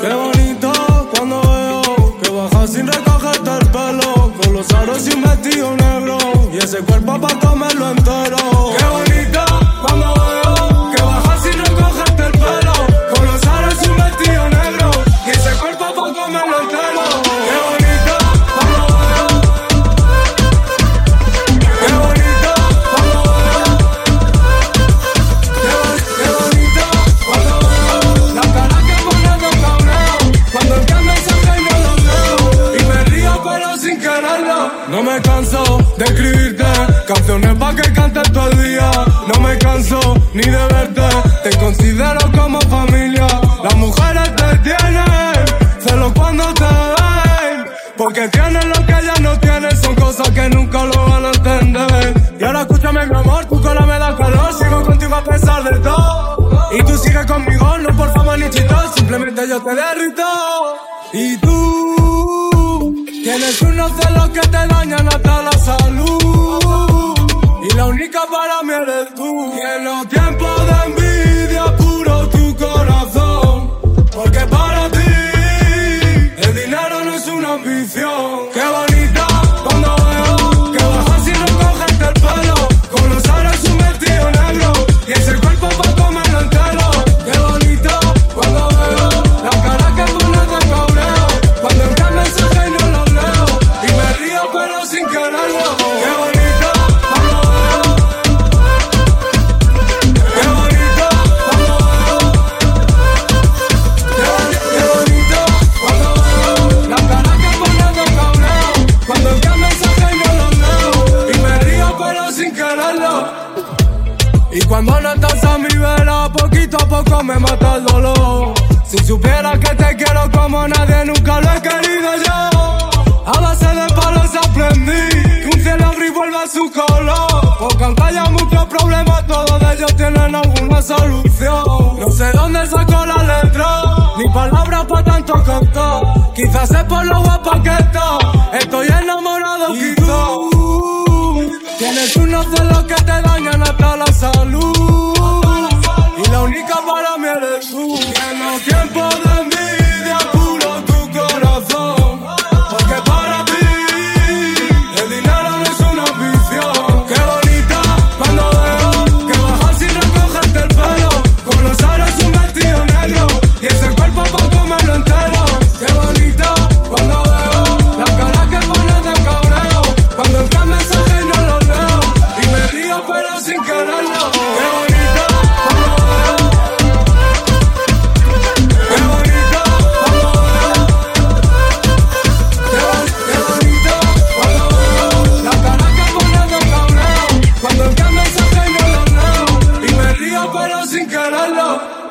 Qué bonito cuando veo que baja sin recogerte el pelo. Con los aros y un vestido negro. Y ese cuerpo para comerlo entero. Qué bonito. Canciones pa' que cantes todo el día. No me canso ni de verte. Te considero como familia. Las mujeres te tienen Celo cuando te ven. Porque tienen lo que ellas no tienen. Son cosas que nunca lo van a entender. Y ahora escúchame mi amor Tu cola me da calor. Sigo contigo a pesar de todo. Y tú sigues conmigo No por fama ni chistón Simplemente yo te derrito. Y tú Tienes unos celos que te dañan hasta la salud. Y la única para mí eres tú. Tienes tiempo de envidia y cuando no estás a mi vera, poquito a poco me mata el dolor. Si supieras que te quiero como nadie nunca lo he querido yo. A base de palos aprendí que un cielo gris vuelve a su color. Porque aunque haya muchos problemas, todos ellos tienen alguna solución. No sé dónde sacó la letra, ni palabras para tanto cantar. Quizás es por lo guapa que está. Estoy enamorado, y tú Tienes unos celos que te dañan love.